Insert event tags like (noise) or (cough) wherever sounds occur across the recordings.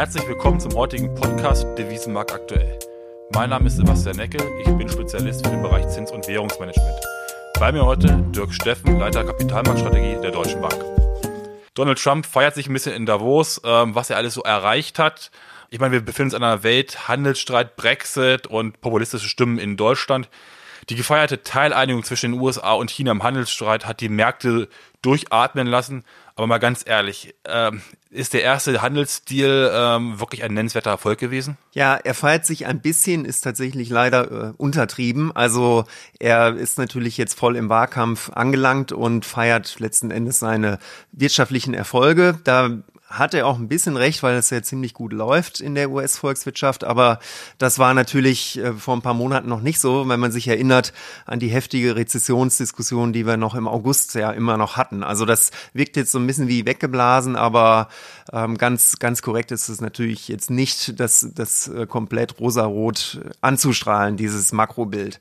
Herzlich willkommen zum heutigen Podcast Devisenmarkt aktuell. Mein Name ist Sebastian Necke, ich bin Spezialist für den Bereich Zins- und Währungsmanagement. Bei mir heute Dirk Steffen, Leiter Kapitalmarktstrategie der Deutschen Bank. Donald Trump feiert sich ein bisschen in Davos, ähm, was er alles so erreicht hat. Ich meine, wir befinden uns in einer Welt, Handelsstreit, Brexit und populistische Stimmen in Deutschland. Die gefeierte Teileinigung zwischen den USA und China im Handelsstreit hat die Märkte durchatmen lassen. Aber mal ganz ehrlich, ähm, ist der erste Handelsdeal ähm, wirklich ein nennenswerter Erfolg gewesen? Ja, er feiert sich ein bisschen, ist tatsächlich leider äh, untertrieben. Also er ist natürlich jetzt voll im Wahlkampf angelangt und feiert letzten Endes seine wirtschaftlichen Erfolge. Da hat er auch ein bisschen recht, weil es ja ziemlich gut läuft in der US-Volkswirtschaft. Aber das war natürlich äh, vor ein paar Monaten noch nicht so, wenn man sich erinnert an die heftige Rezessionsdiskussion, die wir noch im August ja immer noch hatten. Also das wirkt jetzt so ein bisschen wie weggeblasen, aber ähm, ganz, ganz korrekt ist es natürlich jetzt nicht, das, das äh, komplett rosarot anzustrahlen, dieses Makrobild.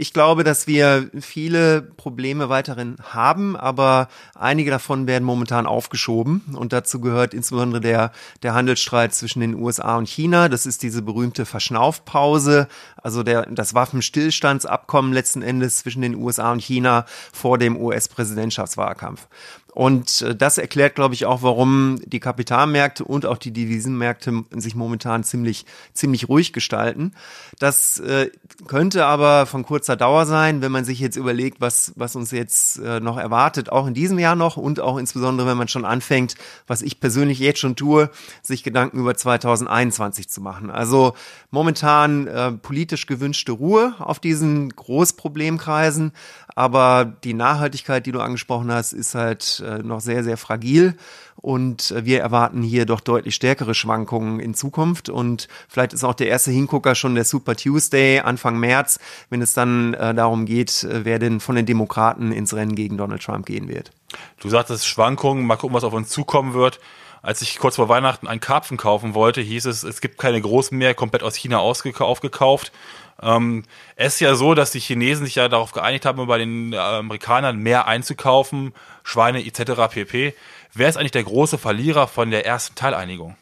Ich glaube, dass wir viele Probleme weiterhin haben, aber einige davon werden momentan aufgeschoben. Und dazu gehört insbesondere der, der Handelsstreit zwischen den USA und China. Das ist diese berühmte Verschnaufpause, also der, das Waffenstillstandsabkommen letzten Endes zwischen den USA und China vor dem US-Präsidentschaftswahlkampf. Und äh, das erklärt, glaube ich, auch, warum die Kapitalmärkte und auch die Devisenmärkte sich momentan ziemlich, ziemlich ruhig gestalten. Das äh, könnte aber von kurzer Dauer sein, wenn man sich jetzt überlegt, was, was uns jetzt äh, noch erwartet, auch in diesem Jahr noch und auch insbesondere, wenn man schon anfängt, was ich persönlich jetzt schon tue, sich Gedanken über 2021 zu machen. Also momentan äh, politisch gewünschte Ruhe auf diesen Großproblemkreisen, aber die Nachhaltigkeit, die du angesprochen hast, ist halt äh, noch sehr, sehr fragil. Und äh, wir erwarten hier doch deutlich stärkere Schwankungen in Zukunft. Und vielleicht ist auch der erste Hingucker schon der Super Tuesday Anfang März, wenn es dann äh, darum geht, wer denn von den Demokraten ins Rennen gegen Donald Trump gehen wird. Du sagtest Schwankungen, mal gucken, was auf uns zukommen wird. Als ich kurz vor Weihnachten einen Karpfen kaufen wollte, hieß es, es gibt keine großen mehr, komplett aus China aufgekauft. Ähm, es ist ja so, dass die Chinesen sich ja darauf geeinigt haben, bei den Amerikanern mehr einzukaufen, Schweine etc. pp. Wer ist eigentlich der große Verlierer von der ersten Teileinigung?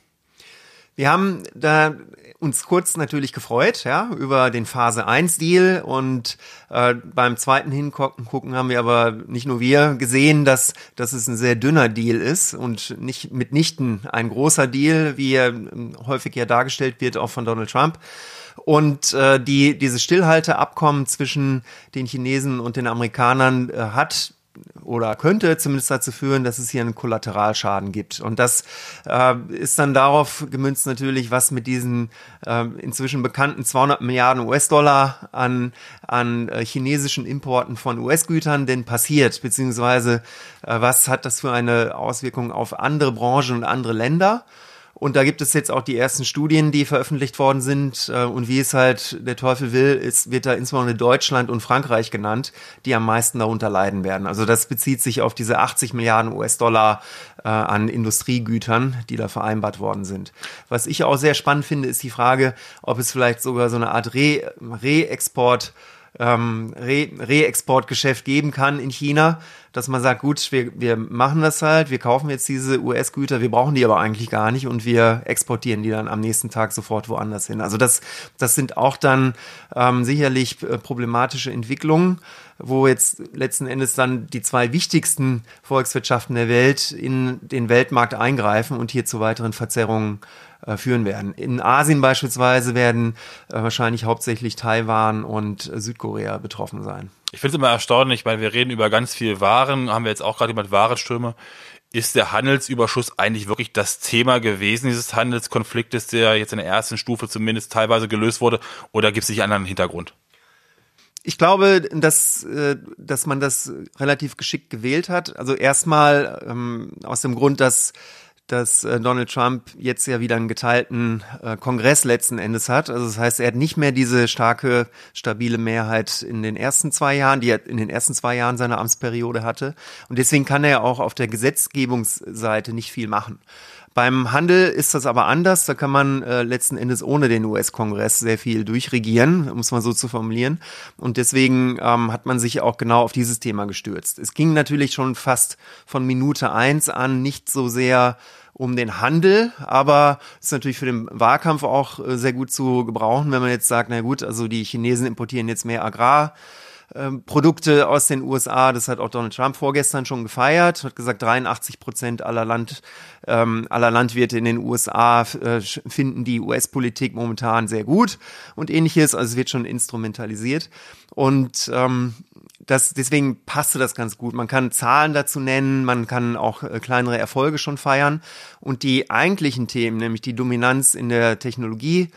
Wir haben da uns kurz natürlich gefreut, ja, über den Phase 1 Deal und äh, beim zweiten Hingucken haben wir aber nicht nur wir gesehen, dass, dass es ein sehr dünner Deal ist und nicht mitnichten ein großer Deal, wie er ähm, häufig ja dargestellt wird, auch von Donald Trump. Und äh, die, dieses Stillhalteabkommen zwischen den Chinesen und den Amerikanern äh, hat oder könnte zumindest dazu führen, dass es hier einen Kollateralschaden gibt. Und das äh, ist dann darauf gemünzt natürlich, was mit diesen äh, inzwischen bekannten 200 Milliarden US-Dollar an, an äh, chinesischen Importen von US-Gütern denn passiert, beziehungsweise äh, was hat das für eine Auswirkung auf andere Branchen und andere Länder. Und da gibt es jetzt auch die ersten Studien, die veröffentlicht worden sind. Äh, und wie es halt der Teufel will, ist, wird da insbesondere Deutschland und Frankreich genannt, die am meisten darunter leiden werden. Also das bezieht sich auf diese 80 Milliarden US-Dollar äh, an Industriegütern, die da vereinbart worden sind. Was ich auch sehr spannend finde, ist die Frage, ob es vielleicht sogar so eine Art Re-Export ähm, Re-Exportgeschäft geben kann in China, dass man sagt, gut, wir, wir machen das halt, wir kaufen jetzt diese US-Güter, wir brauchen die aber eigentlich gar nicht und wir exportieren die dann am nächsten Tag sofort woanders hin. Also das, das sind auch dann ähm, sicherlich äh, problematische Entwicklungen, wo jetzt letzten Endes dann die zwei wichtigsten Volkswirtschaften der Welt in den Weltmarkt eingreifen und hier zu weiteren Verzerrungen äh, führen werden. In Asien beispielsweise werden äh, wahrscheinlich hauptsächlich Taiwan und äh, Südkorea betroffen sein. Ich finde es immer erstaunlich, weil wir reden über ganz viel Waren, haben wir jetzt auch gerade über Warenströme. Ist der Handelsüberschuss eigentlich wirklich das Thema gewesen, dieses Handelskonfliktes, der jetzt in der ersten Stufe zumindest teilweise gelöst wurde, oder gibt es sich einen anderen Hintergrund? Ich glaube, dass, dass man das relativ geschickt gewählt hat. Also erstmal ähm, aus dem Grund, dass dass äh, Donald Trump jetzt ja wieder einen geteilten äh, Kongress letzten Endes hat. Also das heißt, er hat nicht mehr diese starke, stabile Mehrheit in den ersten zwei Jahren, die er in den ersten zwei Jahren seiner Amtsperiode hatte. Und deswegen kann er auch auf der Gesetzgebungsseite nicht viel machen. Beim Handel ist das aber anders. Da kann man äh, letzten Endes ohne den US-Kongress sehr viel durchregieren, um es mal so zu formulieren. Und deswegen ähm, hat man sich auch genau auf dieses Thema gestürzt. Es ging natürlich schon fast von Minute eins an nicht so sehr um den Handel, aber ist natürlich für den Wahlkampf auch äh, sehr gut zu gebrauchen, wenn man jetzt sagt, na gut, also die Chinesen importieren jetzt mehr Agrar. Ähm, Produkte aus den USA. Das hat auch Donald Trump vorgestern schon gefeiert. Hat gesagt, 83 Prozent aller Land, ähm, aller Landwirte in den USA äh, finden die US-Politik momentan sehr gut und ähnliches. Also es wird schon instrumentalisiert. Und ähm, das, deswegen passte das ganz gut. Man kann Zahlen dazu nennen, man kann auch äh, kleinere Erfolge schon feiern. Und die eigentlichen Themen, nämlich die Dominanz in der Technologie,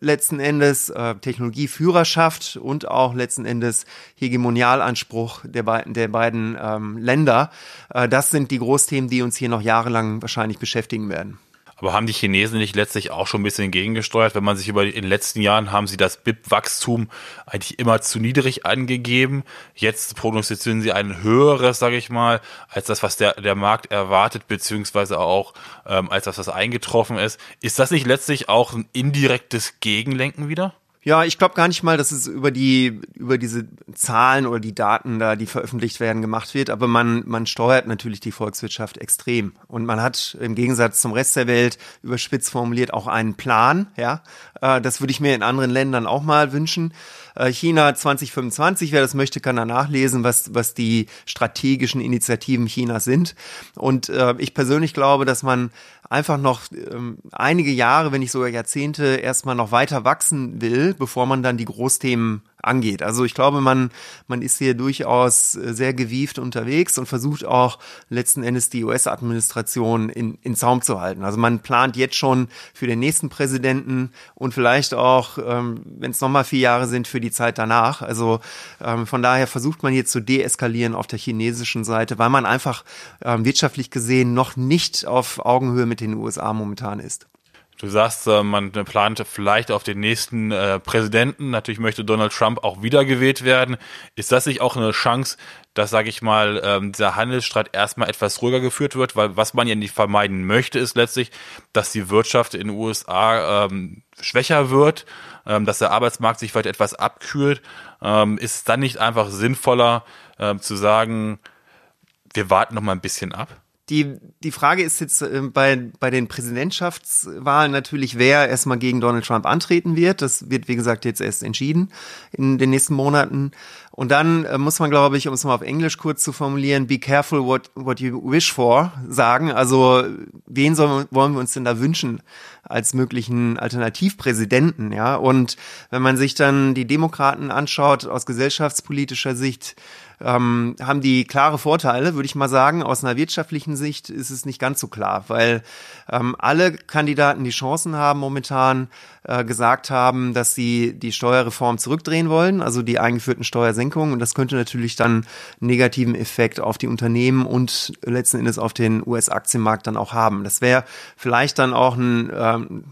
letzten Endes äh, Technologieführerschaft und auch letzten Endes Hegemonialanspruch der beiden, der beiden ähm, Länder. Äh, das sind die Großthemen, die uns hier noch jahrelang wahrscheinlich beschäftigen werden. Aber haben die Chinesen nicht letztlich auch schon ein bisschen gegengesteuert? Wenn man sich über in den letzten Jahren haben sie das BIP-Wachstum eigentlich immer zu niedrig angegeben. Jetzt prognostizieren sie ein höheres, sage ich mal, als das, was der, der Markt erwartet, beziehungsweise auch ähm, als das, was eingetroffen ist. Ist das nicht letztlich auch ein indirektes Gegenlenken wieder? Ja, ich glaube gar nicht mal, dass es über die über diese Zahlen oder die Daten da, die veröffentlicht werden, gemacht wird. Aber man man steuert natürlich die Volkswirtschaft extrem und man hat im Gegensatz zum Rest der Welt überspitzt formuliert auch einen Plan. Ja, äh, das würde ich mir in anderen Ländern auch mal wünschen. Äh, China 2025, wer das möchte, kann da nachlesen, was, was die strategischen Initiativen Chinas sind. Und äh, ich persönlich glaube, dass man einfach noch ähm, einige Jahre, wenn nicht sogar Jahrzehnte, erstmal noch weiter wachsen will, bevor man dann die Großthemen angeht. Also ich glaube, man, man ist hier durchaus äh, sehr gewieft unterwegs und versucht auch letzten Endes die US-Administration in, in Zaum zu halten. Also man plant jetzt schon für den nächsten Präsidenten und vielleicht auch, ähm, wenn es nochmal vier Jahre sind, für die Zeit danach. Also ähm, von daher versucht man jetzt zu deeskalieren auf der chinesischen Seite, weil man einfach ähm, wirtschaftlich gesehen noch nicht auf Augenhöhe mit den USA momentan ist. Du sagst, äh, man plant vielleicht auf den nächsten äh, Präsidenten. Natürlich möchte Donald Trump auch wiedergewählt werden. Ist das nicht auch eine Chance, dass, sage ich mal, ähm, dieser Handelsstreit erstmal etwas ruhiger geführt wird? Weil was man ja nicht vermeiden möchte, ist letztlich, dass die Wirtschaft in den USA ähm, schwächer wird, ähm, dass der Arbeitsmarkt sich vielleicht etwas abkühlt. Ist es dann nicht einfach sinnvoller zu sagen, wir warten noch mal ein bisschen ab? Die, die Frage ist jetzt äh, bei, bei den Präsidentschaftswahlen natürlich, wer erstmal gegen Donald Trump antreten wird. Das wird, wie gesagt, jetzt erst entschieden in den nächsten Monaten. Und dann äh, muss man, glaube ich, um es mal auf Englisch kurz zu formulieren, be careful what, what you wish for sagen. Also, wen sollen, wollen wir uns denn da wünschen als möglichen Alternativpräsidenten, ja? Und wenn man sich dann die Demokraten anschaut aus gesellschaftspolitischer Sicht, ähm, haben die klare Vorteile, würde ich mal sagen. Aus einer wirtschaftlichen Sicht ist es nicht ganz so klar, weil ähm, alle Kandidaten, die Chancen haben momentan, äh, gesagt haben, dass sie die Steuerreform zurückdrehen wollen, also die eingeführten Steuersenkungen. Und das könnte natürlich dann einen negativen Effekt auf die Unternehmen und letzten Endes auf den US-Aktienmarkt dann auch haben. Das wäre vielleicht dann auch ein ähm,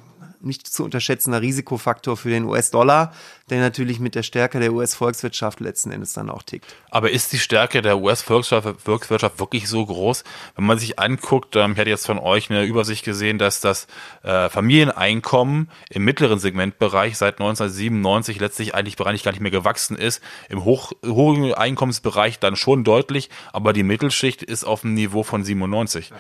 nicht zu unterschätzender Risikofaktor für den US-Dollar, der natürlich mit der Stärke der US-Volkswirtschaft letzten Endes dann auch tickt. Aber ist die Stärke der US-Volkswirtschaft wirklich so groß? Wenn man sich anguckt, ähm, ich hatte jetzt von euch eine Übersicht gesehen, dass das äh, Familieneinkommen im mittleren Segmentbereich seit 1997 letztlich eigentlich bereits gar nicht mehr gewachsen ist. Im hoch, hohen Einkommensbereich dann schon deutlich, aber die Mittelschicht ist auf dem Niveau von 97. Ja.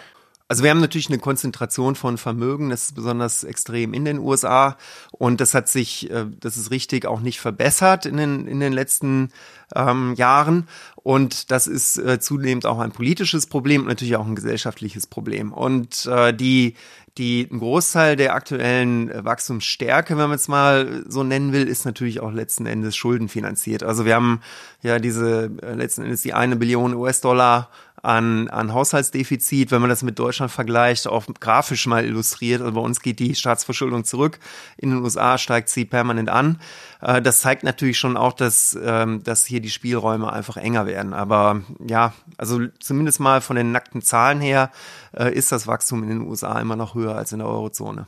Also wir haben natürlich eine Konzentration von Vermögen, das ist besonders extrem in den USA und das hat sich, äh, das ist richtig, auch nicht verbessert in den, in den letzten ähm, Jahren. Und das ist äh, zunehmend auch ein politisches Problem und natürlich auch ein gesellschaftliches Problem. Und äh, die die ein Großteil der aktuellen Wachstumsstärke, wenn man es mal so nennen will, ist natürlich auch letzten Endes schuldenfinanziert. Also wir haben ja diese äh, letzten Endes die eine Billion US-Dollar an, an Haushaltsdefizit, wenn man das mit Deutschland vergleicht, auch grafisch mal illustriert. Also bei uns geht die Staatsverschuldung zurück, in den USA steigt sie permanent an. Äh, das zeigt natürlich schon auch, dass, ähm, dass hier die Spielräume einfach enger werden. Aber ja, also zumindest mal von den nackten Zahlen her äh, ist das Wachstum in den USA immer noch höher als in der Eurozone.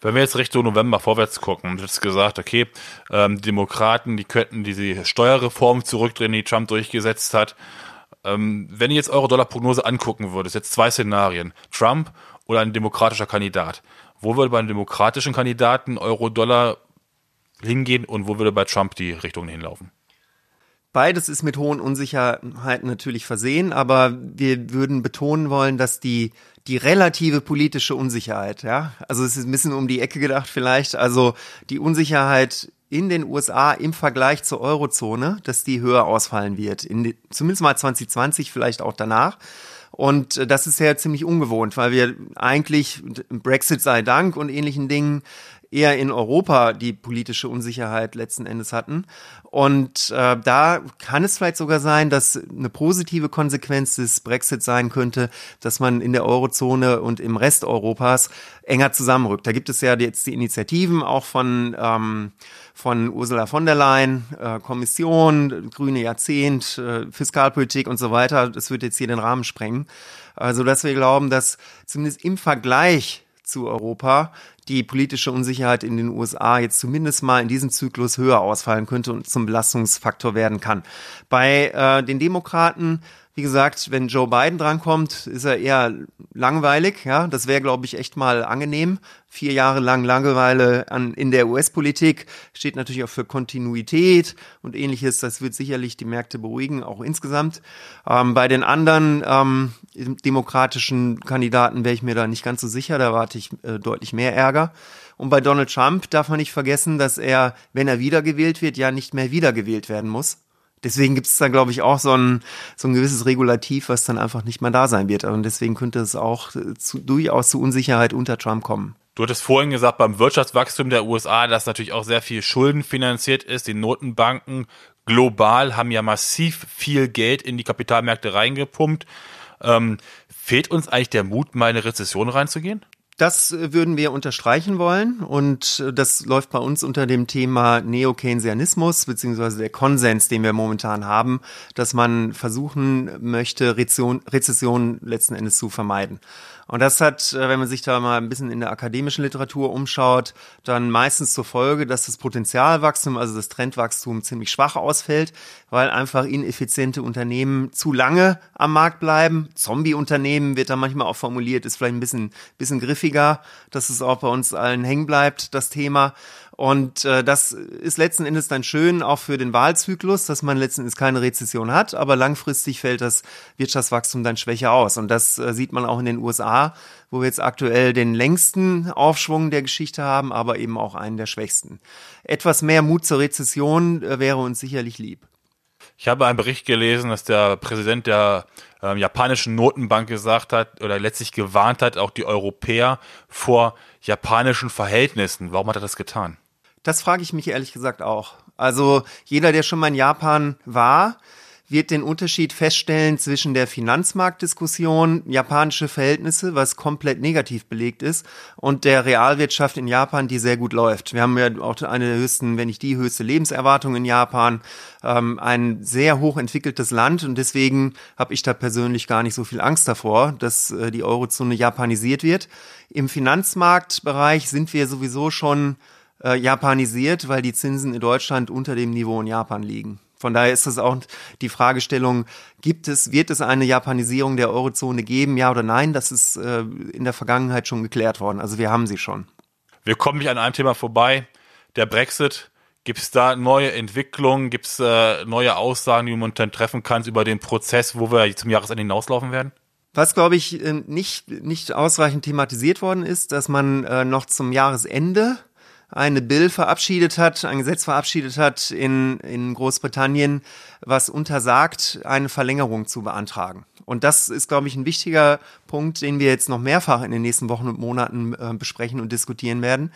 Wenn wir jetzt Richtung November vorwärts gucken, wird gesagt, okay, ähm, Demokraten, die könnten diese Steuerreform zurückdrehen, die Trump durchgesetzt hat. Ähm, wenn ihr jetzt eure Dollarprognose angucken würdet, jetzt zwei Szenarien, Trump oder ein demokratischer Kandidat. Wo würde bei einem demokratischen Kandidaten Euro-Dollar hingehen und wo würde bei Trump die Richtung hinlaufen? Beides ist mit hohen Unsicherheiten natürlich versehen, aber wir würden betonen wollen, dass die die relative politische Unsicherheit, ja. Also es ist ein bisschen um die Ecke gedacht vielleicht. Also die Unsicherheit in den USA im Vergleich zur Eurozone, dass die höher ausfallen wird. In, zumindest mal 2020, vielleicht auch danach. Und äh, das ist ja ziemlich ungewohnt, weil wir eigentlich, Brexit sei Dank und ähnlichen Dingen, eher in Europa die politische Unsicherheit letzten Endes hatten. Und äh, da kann es vielleicht sogar sein, dass eine positive Konsequenz des Brexit sein könnte, dass man in der Eurozone und im Rest Europas enger zusammenrückt. Da gibt es ja jetzt die Initiativen auch von ähm, von Ursula von der Leyen, äh, Kommission, grüne Jahrzehnt, äh, Fiskalpolitik und so weiter. Das wird jetzt hier den Rahmen sprengen. Also, dass wir glauben, dass zumindest im Vergleich zu Europa die politische Unsicherheit in den USA jetzt zumindest mal in diesem Zyklus höher ausfallen könnte und zum Belastungsfaktor werden kann. Bei äh, den Demokraten wie gesagt, wenn Joe Biden drankommt, ist er eher langweilig. Ja, das wäre, glaube ich, echt mal angenehm. Vier Jahre lang Langeweile an, in der US-Politik steht natürlich auch für Kontinuität und ähnliches. Das wird sicherlich die Märkte beruhigen, auch insgesamt. Ähm, bei den anderen ähm, demokratischen Kandidaten wäre ich mir da nicht ganz so sicher. Da erwarte ich äh, deutlich mehr Ärger. Und bei Donald Trump darf man nicht vergessen, dass er, wenn er wiedergewählt wird, ja nicht mehr wiedergewählt werden muss. Deswegen gibt es da, glaube ich, auch so ein, so ein gewisses Regulativ, was dann einfach nicht mehr da sein wird. Und deswegen könnte es auch zu, durchaus zu Unsicherheit unter Trump kommen. Du hattest vorhin gesagt, beim Wirtschaftswachstum der USA, dass natürlich auch sehr viel Schulden finanziert ist. Die Notenbanken global haben ja massiv viel Geld in die Kapitalmärkte reingepumpt. Ähm, fehlt uns eigentlich der Mut, mal in eine Rezession reinzugehen? Das würden wir unterstreichen wollen und das läuft bei uns unter dem Thema Neo-Keynesianismus beziehungsweise der Konsens, den wir momentan haben, dass man versuchen möchte, Rezession letzten Endes zu vermeiden. Und das hat, äh, wenn man sich da mal ein bisschen in der akademischen Literatur umschaut, dann meistens zur Folge, dass das Potenzialwachstum, also das Trendwachstum ziemlich schwach ausfällt, weil einfach ineffiziente Unternehmen zu lange am Markt bleiben. Zombie-Unternehmen wird da manchmal auch formuliert, ist vielleicht ein bisschen, bisschen griffiger, dass es auch bei uns allen hängen bleibt, das Thema. Und äh, das ist letzten Endes dann schön auch für den Wahlzyklus, dass man letzten Endes keine Rezession hat, aber langfristig fällt das Wirtschaftswachstum dann schwächer aus. Und das äh, sieht man auch in den USA, wo wir jetzt aktuell den längsten Aufschwung der Geschichte haben, aber eben auch einen der schwächsten. Etwas mehr Mut zur Rezession äh, wäre uns sicherlich lieb. Ich habe einen Bericht gelesen, dass der Präsident der ähm, japanischen Notenbank gesagt hat oder letztlich gewarnt hat, auch die Europäer vor japanischen Verhältnissen. Warum hat er das getan? Das frage ich mich ehrlich gesagt auch. Also jeder, der schon mal in Japan war, wird den Unterschied feststellen zwischen der Finanzmarktdiskussion, japanische Verhältnisse, was komplett negativ belegt ist, und der Realwirtschaft in Japan, die sehr gut läuft. Wir haben ja auch eine der höchsten, wenn nicht die höchste Lebenserwartung in Japan, ähm, ein sehr hoch entwickeltes Land und deswegen habe ich da persönlich gar nicht so viel Angst davor, dass äh, die Eurozone japanisiert wird. Im Finanzmarktbereich sind wir sowieso schon äh, japanisiert, weil die Zinsen in Deutschland unter dem Niveau in Japan liegen. Von daher ist es auch die Fragestellung, gibt es, wird es eine Japanisierung der Eurozone geben, ja oder nein? Das ist äh, in der Vergangenheit schon geklärt worden. Also wir haben sie schon. Wir kommen nicht an einem Thema vorbei. Der Brexit. Gibt es da neue Entwicklungen? Gibt es äh, neue Aussagen, die du momentan treffen kannst über den Prozess, wo wir zum Jahresende hinauslaufen werden? Was, glaube ich, äh, nicht, nicht ausreichend thematisiert worden ist, dass man äh, noch zum Jahresende eine Bill verabschiedet hat, ein Gesetz verabschiedet hat in, in Großbritannien, was untersagt, eine Verlängerung zu beantragen. Und das ist, glaube ich, ein wichtiger Punkt, den wir jetzt noch mehrfach in den nächsten Wochen und Monaten äh, besprechen und diskutieren werden.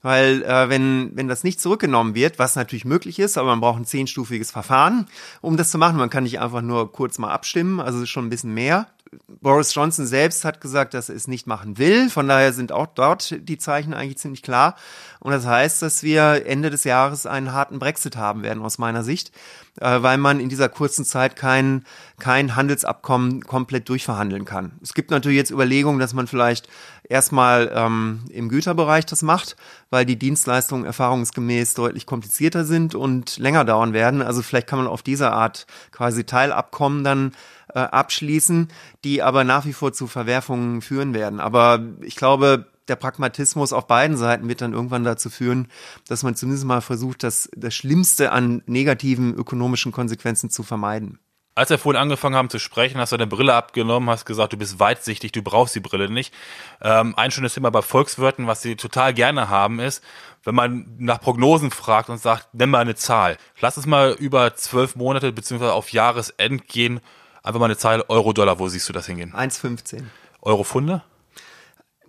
Weil äh, wenn, wenn das nicht zurückgenommen wird, was natürlich möglich ist, aber man braucht ein zehnstufiges Verfahren, um das zu machen. Man kann nicht einfach nur kurz mal abstimmen, also schon ein bisschen mehr. Boris Johnson selbst hat gesagt, dass er es nicht machen will. Von daher sind auch dort die Zeichen eigentlich ziemlich klar. Und das heißt, dass wir Ende des Jahres einen harten Brexit haben werden, aus meiner Sicht, äh, weil man in dieser kurzen Zeit kein, kein Handelsabkommen komplett durchverhandeln kann. Es gibt natürlich jetzt Überlegungen, dass man vielleicht erstmal ähm, im Güterbereich das macht, weil die Dienstleistungen erfahrungsgemäß deutlich komplizierter sind und länger dauern werden. Also vielleicht kann man auf diese Art quasi Teilabkommen dann äh, abschließen, die aber nach wie vor zu Verwerfungen führen werden. Aber ich glaube, der Pragmatismus auf beiden Seiten wird dann irgendwann dazu führen, dass man zumindest mal versucht, das, das Schlimmste an negativen ökonomischen Konsequenzen zu vermeiden. Als wir vorhin angefangen haben zu sprechen, hast du deine Brille abgenommen, hast gesagt, du bist weitsichtig, du brauchst die Brille nicht. Ähm, ein schönes Thema bei Volkswirten, was sie total gerne haben, ist, wenn man nach Prognosen fragt und sagt, nenn mal eine Zahl. Lass es mal über zwölf Monate beziehungsweise auf Jahresend gehen. Einfach mal eine Zahl Euro-Dollar, wo siehst du das hingehen? 1,15. Euro-Funde?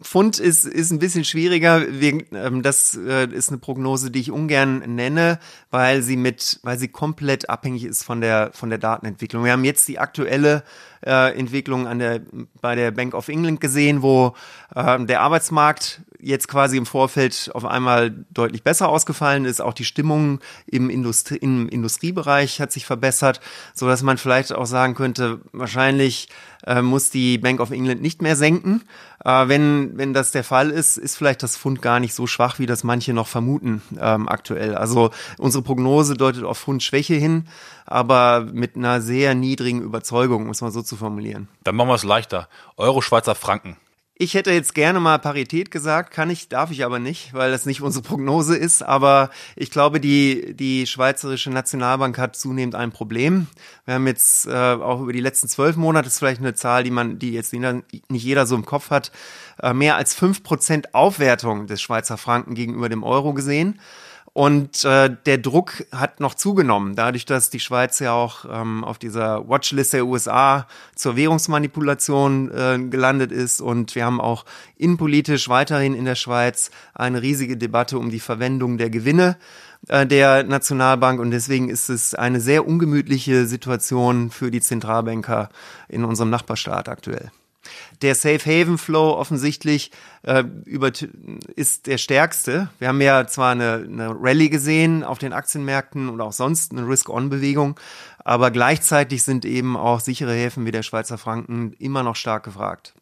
Pfund ist, ist ein bisschen schwieriger. Ähm, das äh, ist eine Prognose, die ich ungern nenne, weil sie mit, weil sie komplett abhängig ist von der, von der Datenentwicklung. Wir haben jetzt die aktuelle äh, Entwicklung an der, bei der Bank of England gesehen, wo äh, der Arbeitsmarkt jetzt quasi im Vorfeld auf einmal deutlich besser ausgefallen ist. Auch die Stimmung im, Industrie, im Industriebereich hat sich verbessert, so dass man vielleicht auch sagen könnte, wahrscheinlich äh, muss die Bank of England nicht mehr senken. Äh, wenn, wenn das der Fall ist, ist vielleicht das Fund gar nicht so schwach, wie das manche noch vermuten ähm, aktuell. Also unsere Prognose deutet auf Fundschwäche hin, aber mit einer sehr niedrigen Überzeugung, muss man so zu formulieren. Dann machen wir es leichter. Euro Schweizer Franken. Ich hätte jetzt gerne mal Parität gesagt, kann ich, darf ich aber nicht, weil das nicht unsere Prognose ist. Aber ich glaube, die, die Schweizerische Nationalbank hat zunehmend ein Problem. Wir haben jetzt äh, auch über die letzten zwölf Monate, das ist vielleicht eine Zahl, die man, die jetzt nicht jeder so im Kopf hat, äh, mehr als fünf Prozent Aufwertung des Schweizer Franken gegenüber dem Euro gesehen. Und äh, der Druck hat noch zugenommen, dadurch, dass die Schweiz ja auch ähm, auf dieser Watchlist der USA zur Währungsmanipulation äh, gelandet ist. Und wir haben auch innenpolitisch weiterhin in der Schweiz eine riesige Debatte um die Verwendung der Gewinne äh, der Nationalbank und deswegen ist es eine sehr ungemütliche Situation für die Zentralbanker in unserem Nachbarstaat aktuell. Der Safe Haven Flow offensichtlich äh, über, ist der stärkste. Wir haben ja zwar eine, eine Rallye gesehen auf den Aktienmärkten und auch sonst eine Risk-On-Bewegung, aber gleichzeitig sind eben auch sichere Häfen wie der Schweizer Franken immer noch stark gefragt.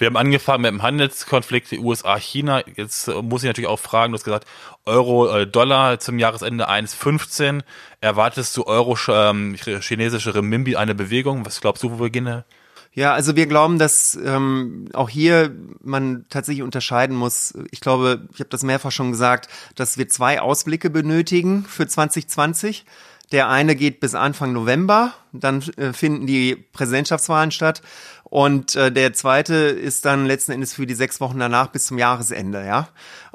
Wir haben angefangen mit dem Handelskonflikt USA-China. Jetzt äh, muss ich natürlich auch fragen, du hast gesagt, Euro-Dollar äh, zum Jahresende 1,15. Erwartest du Euro-chinesische ähm, Renminbi eine Bewegung? Was glaubst du, wo wir gehen? Ja, also wir glauben, dass ähm, auch hier man tatsächlich unterscheiden muss. Ich glaube, ich habe das mehrfach schon gesagt, dass wir zwei Ausblicke benötigen für 2020. Der eine geht bis Anfang November, dann äh, finden die Präsidentschaftswahlen statt. Und äh, der zweite ist dann letzten Endes für die sechs Wochen danach bis zum Jahresende, ja.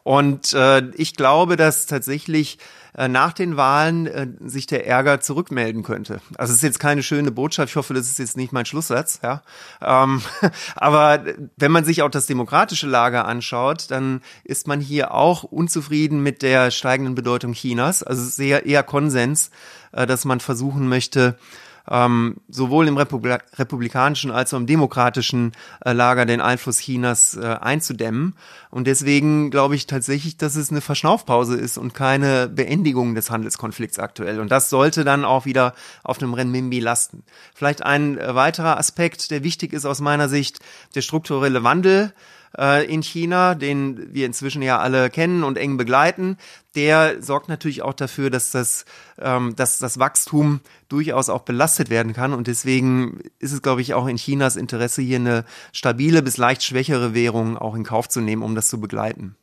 Und äh, ich glaube, dass tatsächlich äh, nach den Wahlen äh, sich der Ärger zurückmelden könnte. Also es ist jetzt keine schöne Botschaft. Ich hoffe, das ist jetzt nicht mein Schlusssatz. Ja, ähm, (laughs) aber wenn man sich auch das demokratische Lager anschaut, dann ist man hier auch unzufrieden mit der steigenden Bedeutung Chinas. Also sehr eher Konsens, äh, dass man versuchen möchte, ähm, sowohl im Republik republikanischen als auch im demokratischen äh, Lager den Einfluss Chinas äh, einzudämmen. Und deswegen glaube ich tatsächlich, dass es eine Verschnaufpause ist und keine Beendigung des Handelskonflikts aktuell. Und das sollte dann auch wieder auf dem Renminbi lasten. Vielleicht ein weiterer Aspekt, der wichtig ist aus meiner Sicht, der strukturelle Wandel äh, in China, den wir inzwischen ja alle kennen und eng begleiten, der sorgt natürlich auch dafür, dass das, ähm, dass das Wachstum durchaus auch belastet werden kann. Und deswegen ist es, glaube ich, auch in Chinas Interesse, hier eine stabile bis leicht schwächere Währung auch in Kauf zu nehmen, um das zu begleiten.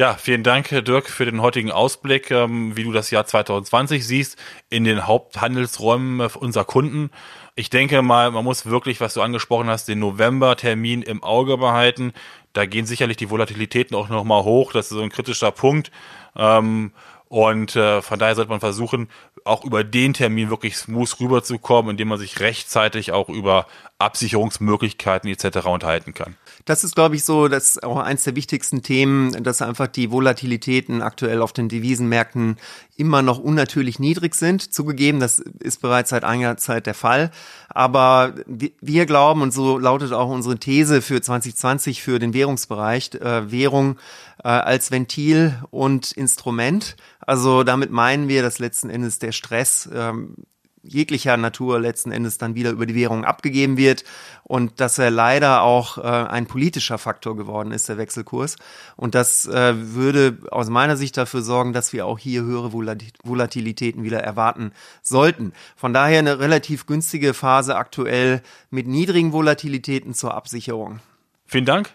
Ja, vielen Dank, Dirk, für den heutigen Ausblick, ähm, wie du das Jahr 2020 siehst in den Haupthandelsräumen unserer Kunden. Ich denke mal, man muss wirklich, was du angesprochen hast, den November-Termin im Auge behalten. Da gehen sicherlich die Volatilitäten auch nochmal hoch. Das ist so ein kritischer Punkt. Ähm, und äh, von daher sollte man versuchen, auch über den Termin wirklich smooth rüberzukommen, indem man sich rechtzeitig auch über Absicherungsmöglichkeiten etc. unterhalten kann. Das ist, glaube ich, so, das ist auch eins der wichtigsten Themen, dass einfach die Volatilitäten aktuell auf den Devisenmärkten immer noch unnatürlich niedrig sind. Zugegeben, das ist bereits seit einiger Zeit der Fall. Aber wir glauben, und so lautet auch unsere These für 2020 für den Währungsbereich, äh, Währung äh, als Ventil und Instrument. Also damit meinen wir, dass letzten Endes der Stress ähm, jeglicher Natur letzten Endes dann wieder über die Währung abgegeben wird und dass er leider auch äh, ein politischer Faktor geworden ist, der Wechselkurs. Und das äh, würde aus meiner Sicht dafür sorgen, dass wir auch hier höhere Volatilitäten wieder erwarten sollten. Von daher eine relativ günstige Phase aktuell mit niedrigen Volatilitäten zur Absicherung. Vielen Dank.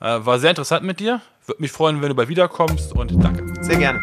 Äh, war sehr interessant mit dir. Würde mich freuen, wenn du bald wiederkommst und danke. Sehr gerne.